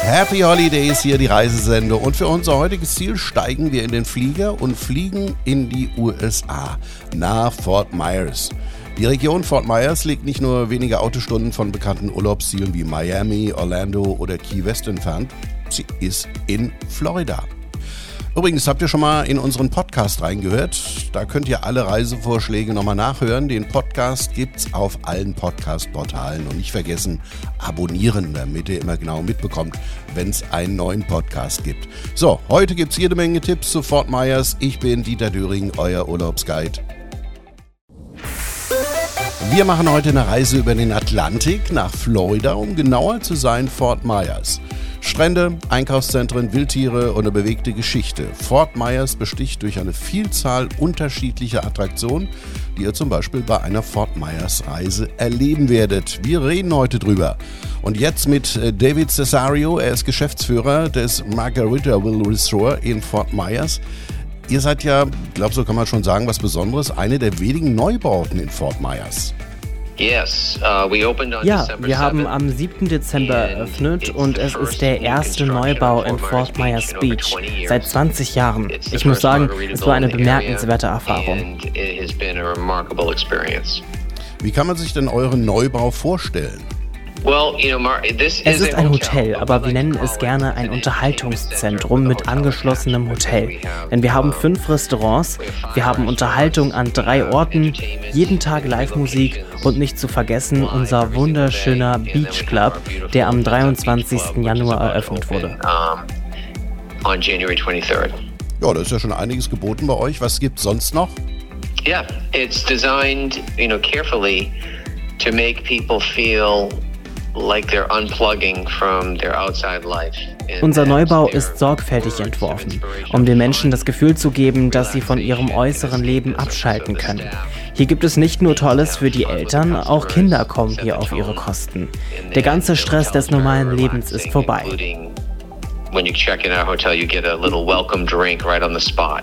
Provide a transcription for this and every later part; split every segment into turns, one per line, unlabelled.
Happy Holidays, hier die Reisesendung. Und für unser heutiges Ziel steigen wir in den Flieger und fliegen in die USA, nach Fort Myers. Die Region Fort Myers liegt nicht nur wenige Autostunden von bekannten Urlaubszielen wie Miami, Orlando oder Key West entfernt, sie ist in Florida. Übrigens, habt ihr schon mal in unseren Podcast reingehört? Da könnt ihr alle Reisevorschläge nochmal nachhören. Den Podcast gibt's auf allen Podcast-Portalen. Und nicht vergessen, abonnieren, damit ihr immer genau mitbekommt, wenn es einen neuen Podcast gibt. So, heute gibt's jede Menge Tipps zu Fort Myers. Ich bin Dieter Düring, euer Urlaubsguide. Wir machen heute eine Reise über den Atlantik nach Florida, um genauer zu sein, Fort Myers. Strände, Einkaufszentren, Wildtiere und eine bewegte Geschichte. Fort Myers besticht durch eine Vielzahl unterschiedlicher Attraktionen, die ihr zum Beispiel bei einer Fort Myers Reise erleben werdet. Wir reden heute drüber. Und jetzt mit äh, David Cesario, er ist Geschäftsführer des Margaritaville Resort in Fort Myers. Ihr seid ja, ich glaube, so kann man schon sagen, was Besonderes, eine der wenigen Neubauten in Fort Myers.
Uh, ja, wir haben am 7. Dezember eröffnet und es ist der erste Neubau in Fort Myers Beach seit 20 Jahren. Ich muss sagen, es war eine bemerkenswerte Erfahrung.
Wie kann man sich denn euren Neubau vorstellen?
Es ist ein Hotel, aber wir nennen es gerne ein Unterhaltungszentrum mit angeschlossenem Hotel. Denn wir haben fünf Restaurants, wir haben Unterhaltung an drei Orten, jeden Tag Live-Musik und nicht zu vergessen unser wunderschöner Beach Club, der am 23. Januar eröffnet wurde.
Ja, da ist ja schon einiges geboten bei euch. Was gibt es sonst noch?
Yeah, it's designed, you know, carefully to make people feel
unser Neubau ist sorgfältig entworfen, um den Menschen das Gefühl zu geben, dass sie von ihrem äußeren Leben abschalten können. Hier gibt es nicht nur Tolles für die Eltern, auch Kinder kommen hier auf ihre Kosten. Der ganze Stress des normalen Lebens ist vorbei.
When you check in our hotel, you get a little welcome drink right on the spot,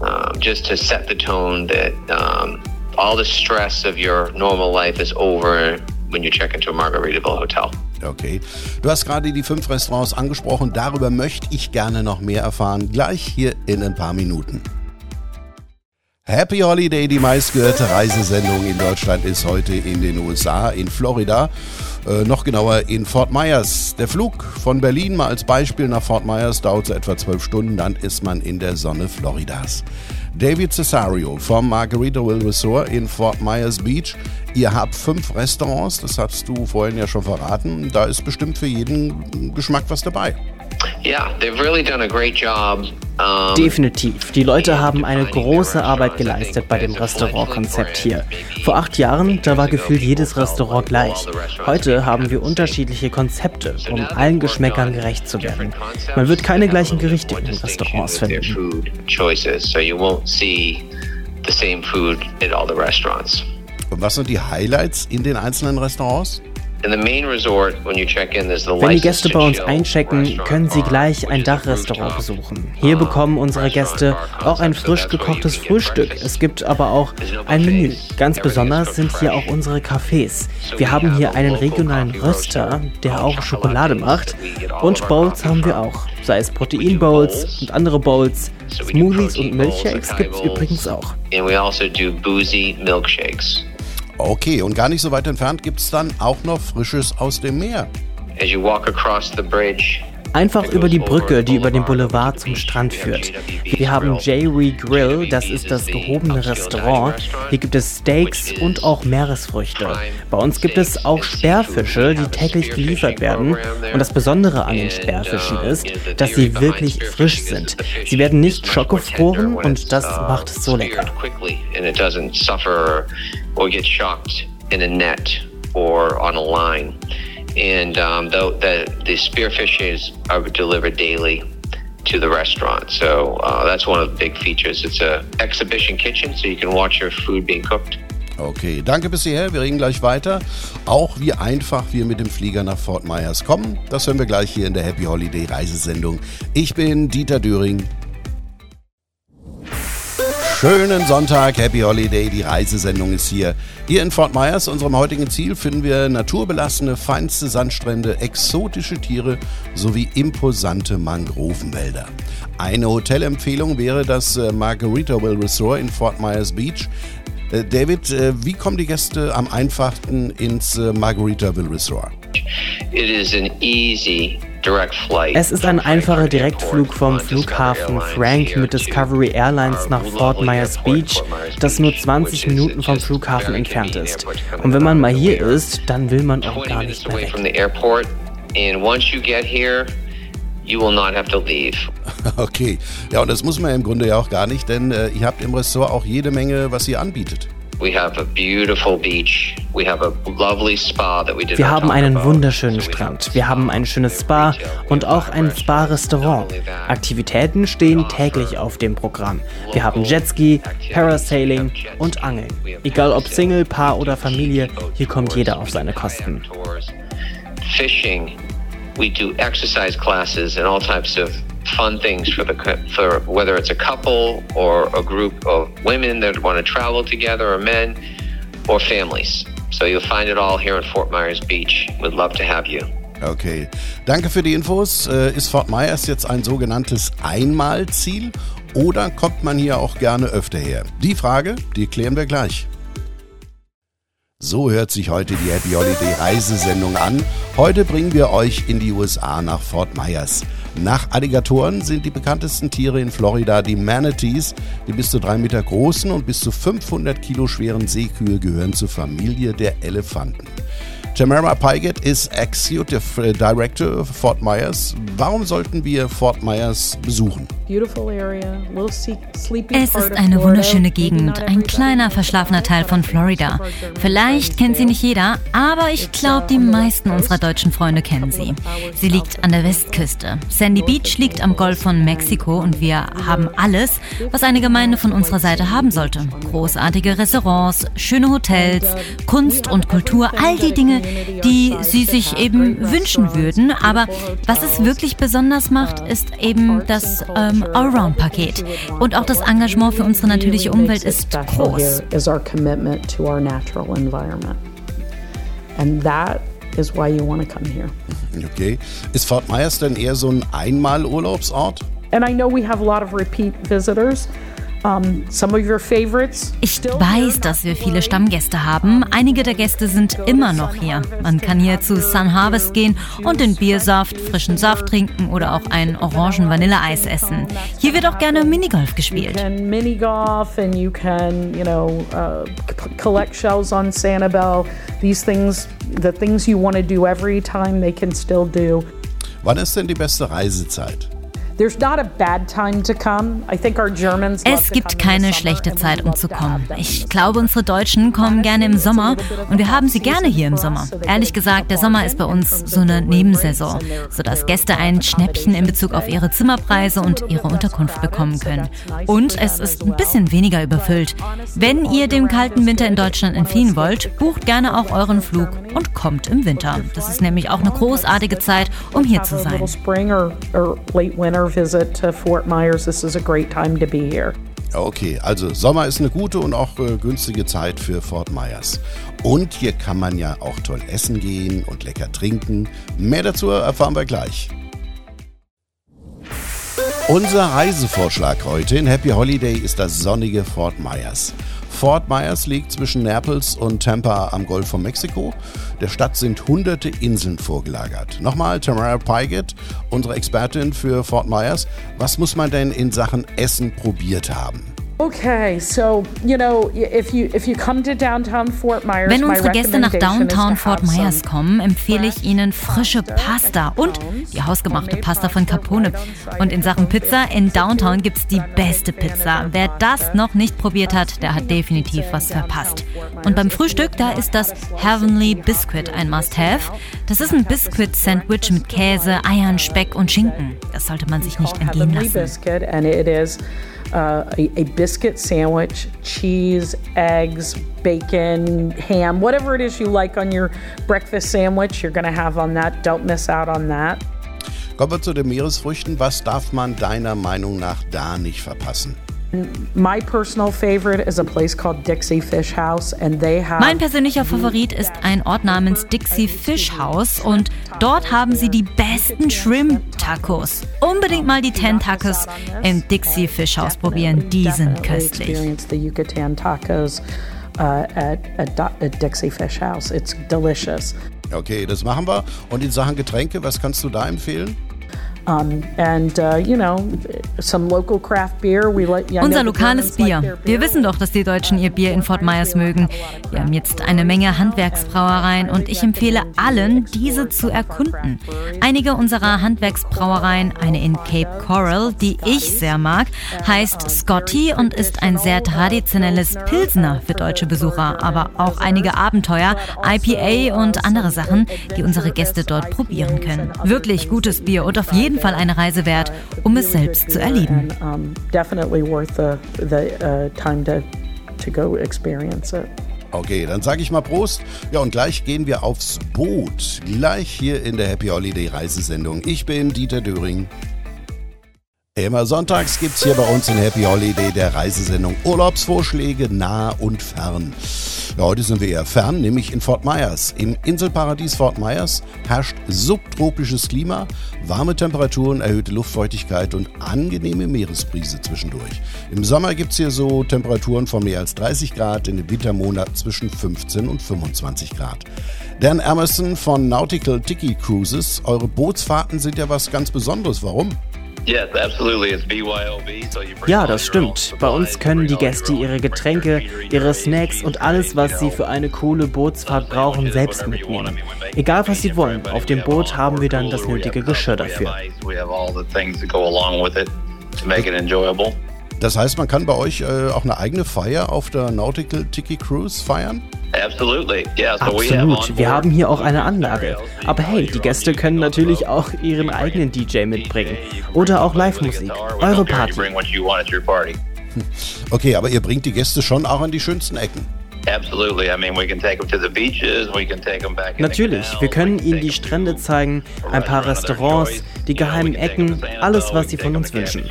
um, just to set the tone that um, all the stress of your normal life is over when you check into a Margaritaville Hotel.
Okay. Du hast gerade die fünf Restaurants angesprochen. Darüber möchte ich gerne noch mehr erfahren. Gleich hier in ein paar Minuten. Happy Holiday, die meistgehörte Reisesendung in Deutschland ist heute in den USA, in Florida, äh, noch genauer in Fort Myers. Der Flug von Berlin mal als Beispiel nach Fort Myers dauert so etwa zwölf Stunden, dann ist man in der Sonne Floridas. David Cesario vom Margaritaville Resort in Fort Myers Beach. Ihr habt fünf Restaurants, das hast du vorhin ja schon verraten. Da ist bestimmt für jeden Geschmack was dabei.
Definitiv. Die Leute haben eine große Arbeit geleistet bei dem Restaurantkonzept hier. Vor acht Jahren, da war gefühlt jedes Restaurant gleich. Heute haben wir unterschiedliche Konzepte, um allen Geschmäckern gerecht zu werden. Man wird keine gleichen Gerichte in den Restaurants finden.
Und was sind die Highlights in den einzelnen Restaurants?
Wenn die Gäste bei uns einchecken, können sie gleich ein Dachrestaurant besuchen. Hier bekommen unsere Gäste auch ein frisch gekochtes Frühstück. Es gibt aber auch ein Menü. Ganz besonders sind hier auch unsere Cafés. Wir haben hier einen regionalen Röster, der auch Schokolade macht. Und Bowls haben wir auch. Sei es Protein-Bowls und andere Bowls. Smoothies und Milchshakes gibt es übrigens auch.
And we also do boozy milkshakes.
Okay, und gar nicht so weit entfernt gibt es dann auch noch Frisches aus dem Meer.
As you walk across the bridge,
Einfach über die Brücke, die über den Boulevard zum Strand führt. Wir haben J.Ree Grill, das ist das gehobene Restaurant. Hier gibt es Steaks und auch Meeresfrüchte. Bei uns gibt es auch Sperrfische, die täglich geliefert werden. Und das Besondere an den Sperrfischen ist, dass sie wirklich frisch sind. Sie werden nicht schockgefroren und das macht es so lecker.
in a net or on a line. And um, the, the, the spearfishes are delivered daily to the restaurant. So uh, that's one of the big features. It's a exhibition kitchen, so you can watch your food being cooked.
Okay, danke bisher. Wir reden gleich weiter. Auch wie einfach wir mit dem Flieger nach Fort Myers kommen, das hören wir gleich hier in der Happy Holiday Reisesendung. Ich bin Dieter Döring. Schönen Sonntag, Happy Holiday, die Reisesendung ist hier. Hier in Fort Myers, unserem heutigen Ziel, finden wir naturbelassene, feinste Sandstrände, exotische Tiere sowie imposante Mangrovenwälder. Eine Hotelempfehlung wäre das äh, Margaritaville Resort in Fort Myers Beach. Äh, David, äh, wie kommen die Gäste am einfachsten ins Margaritaville Resort?
It is an easy
es ist ein einfacher Direktflug vom Flughafen Frank mit Discovery Airlines nach Fort Myers Beach, das nur 20 Minuten vom Flughafen entfernt ist. Und wenn man mal hier ist, dann will man auch gar nicht mehr weg.
You will not have to leave.
Okay, ja, und das muss man im Grunde ja auch gar nicht, denn äh, ihr habt im Ressort auch jede Menge, was ihr anbietet.
Wir haben einen wunderschönen Strand. Wir haben ein schönes Spa und auch ein Spa-Restaurant. Aktivitäten stehen täglich auf dem Programm. Wir haben Jetski, Parasailing und Angeln. Egal ob Single, Paar oder Familie, hier kommt jeder auf seine Kosten.
Fishing. We do exercise classes and all types of fun things for the for whether it's a couple or a group of women that want to travel together or men or families. So you'll find it all here in Fort Myers Beach. We'd love to have you.
Okay, danke für die Infos. Äh, ist Fort Myers jetzt ein sogenanntes Einmalziel oder kommt man hier auch gerne öfter her? Die Frage, die klären wir gleich. So hört sich heute die Happy Holiday Reisesendung an. Heute bringen wir euch in die USA nach Fort Myers. Nach Alligatoren sind die bekanntesten Tiere in Florida die Manatees. Die bis zu drei Meter großen und bis zu 500 Kilo schweren Seekühe gehören zur Familie der Elefanten. Tamara Pygott ist Executive Director of Fort Myers. Warum sollten wir Fort Myers besuchen?
Es ist eine wunderschöne Gegend, ein kleiner verschlafener Teil von Florida. Vielleicht kennt sie nicht jeder, aber ich glaube, die meisten unserer deutschen Freunde kennen sie. Sie liegt an der Westküste. Sandy Beach liegt am Golf von Mexiko und wir haben alles, was eine Gemeinde von unserer Seite haben sollte. Großartige Restaurants, schöne Hotels, Kunst und Kultur, all die Dinge, die sie sich eben wünschen würden. Aber was es wirklich besonders macht, ist eben das ähm, Allround-Paket. Und auch das Engagement für unsere natürliche Umwelt ist groß.
And that is why you want to come here. Okay. Ist Fort Myers denn eher so ein Einmal-Urlaubsort?
And I know we have a lot of repeat visitors.
Ich weiß, dass wir viele Stammgäste haben. Einige der Gäste sind immer noch hier. Man kann hier zu Sun Harvest gehen und den Biersaft, frischen Saft trinken oder auch ein Orangen-Vanilleeis essen. Hier wird auch gerne Minigolf gespielt.
Minigolf and you can, you know, collect shells on Sanibel. These things, the things you want to do every time, they can still do.
Wann ist denn die beste Reisezeit?
Es gibt keine schlechte Zeit, um zu kommen. Ich glaube, unsere Deutschen kommen gerne im Sommer und wir haben sie gerne hier im Sommer. Ehrlich gesagt, der Sommer ist bei uns so eine Nebensaison, sodass Gäste ein Schnäppchen in Bezug auf ihre Zimmerpreise und ihre Unterkunft bekommen können. Und es ist ein bisschen weniger überfüllt. Wenn ihr dem kalten Winter in Deutschland entfliehen wollt, bucht gerne auch euren Flug und kommt im Winter. Das ist nämlich auch eine großartige Zeit, um hier zu sein
visit to Fort Myers, this is a great time to be here.
Okay, also Sommer ist eine gute und auch äh, günstige Zeit für Fort Myers. Und hier kann man ja auch toll essen gehen und lecker trinken. Mehr dazu erfahren wir gleich. Unser Reisevorschlag heute in Happy Holiday ist das sonnige Fort Myers. Fort Myers liegt zwischen Naples und Tampa am Golf von Mexiko. Der Stadt sind hunderte Inseln vorgelagert. Nochmal Tamara Pygott, unsere Expertin für Fort Myers. Was muss man denn in Sachen Essen probiert haben?
Okay, so, you know, if you, if you come to downtown Fort Myers, Wenn unsere Gäste nach Downtown Fort Myers kommen, empfehle ich ihnen frische Pasta und die hausgemachte Pasta von Capone. Und in Sachen Pizza, in Downtown gibt es die beste Pizza. Wer das noch nicht probiert hat, der hat definitiv was verpasst. Und beim Frühstück, da ist das Heavenly Biscuit ein Must-Have. Das ist ein Biscuit-Sandwich mit Käse, Eiern, Speck und Schinken. Das sollte man sich nicht entgehen lassen.
Uh, a, a biscuit sandwich, cheese, eggs, bacon, ham, whatever it is you like on your breakfast sandwich, you're going to have on that. Don't miss out on that.
Kommen wir zu den Meeresfrüchten. Was darf man deiner Meinung nach da nicht verpassen?
Mein
persönlicher Favorit ist ein Ort namens Dixie Fish House und dort haben sie die besten Shrimp Tacos. Unbedingt mal die Ten Tacos im Dixie Fish House probieren, die sind köstlich.
At, at, at Dixie Fish House. It's delicious.
Okay, das machen wir. Und in Sachen Getränke, was kannst du da empfehlen?
Um, and, uh, you know, some local craft beer. We let, yeah, Unser lokales Bier. Like Wir wissen doch, dass die Deutschen ihr Bier in Fort Myers mögen. Wir haben jetzt eine Menge Handwerksbrauereien und ich empfehle allen, diese zu erkunden. Einige unserer Handwerksbrauereien, eine in Cape Coral, die ich sehr mag, heißt Scotty und ist ein sehr traditionelles Pilsner für deutsche Besucher, aber auch einige Abenteuer, IPA und andere Sachen, die unsere Gäste dort probieren können. Wirklich gutes Bier und auf jeden jeden Fall eine Reise wert, um es selbst zu erleben.
Okay, dann sage ich mal Prost. Ja, und gleich gehen wir aufs Boot. Gleich hier in der Happy Holiday Reisesendung. Ich bin Dieter Döring. Immer sonntags gibt es hier bei uns in Happy Holiday der Reisesendung Urlaubsvorschläge nah und fern. Ja, heute sind wir eher fern, nämlich in Fort Myers. Im Inselparadies Fort Myers herrscht subtropisches Klima, warme Temperaturen, erhöhte Luftfeuchtigkeit und angenehme Meeresbrise zwischendurch. Im Sommer gibt es hier so Temperaturen von mehr als 30 Grad, in den Wintermonaten zwischen 15 und 25 Grad. Dan Emerson von Nautical Tiki Cruises, eure Bootsfahrten sind ja was ganz Besonderes. Warum?
Ja, das stimmt. Bei uns können die Gäste ihre Getränke, ihre Snacks und alles, was sie für eine coole Bootsfahrt brauchen, selbst mitnehmen. Egal was sie wollen, auf dem Boot haben wir dann das nötige Geschirr dafür.
Das heißt, man kann bei euch äh, auch eine eigene Feier auf der Nautical Tiki Cruise feiern?
Absolut. Wir haben hier auch eine Anlage. Aber hey, die Gäste können natürlich auch ihren eigenen DJ mitbringen. Oder auch Live-Musik. Eure Party.
Okay, aber ihr bringt die Gäste schon auch an die schönsten Ecken.
Natürlich, wir können ihnen die Strände zeigen, ein paar Restaurants, die geheimen Ecken, alles, was sie von uns wünschen.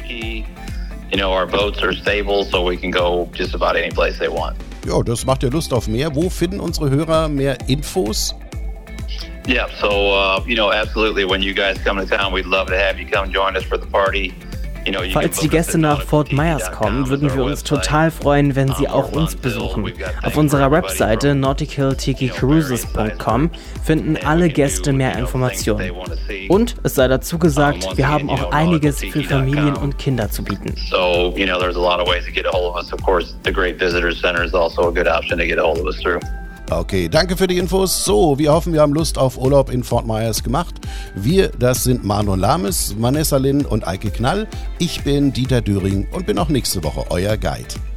You know, our boats are stable, so we can go just about any place they want.
Ja, das macht ja Lust auf mehr. Wo finden unsere Hörer mehr Infos?
Yeah, so uh, you know, absolutely. When you guys come to town, we'd love to have you come join us for the party.
Falls die Gäste nach Fort Myers kommen, würden wir uns total freuen, wenn sie auch uns besuchen. Auf unserer Webseite nauticaltikicruises.com finden alle Gäste mehr Informationen. Und es sei dazu gesagt, wir haben auch einiges für Familien und Kinder zu bieten. So, you know, there's a lot of ways to get a hold of us. Of course, the Great Visitor Center is also a good option to get a hold of us through.
Okay, danke für die Infos. So, wir hoffen, wir haben Lust auf Urlaub in Fort Myers gemacht. Wir, das sind Manon Lames, Vanessa Lynn und Eike Knall. Ich bin Dieter Döring und bin auch nächste Woche euer Guide.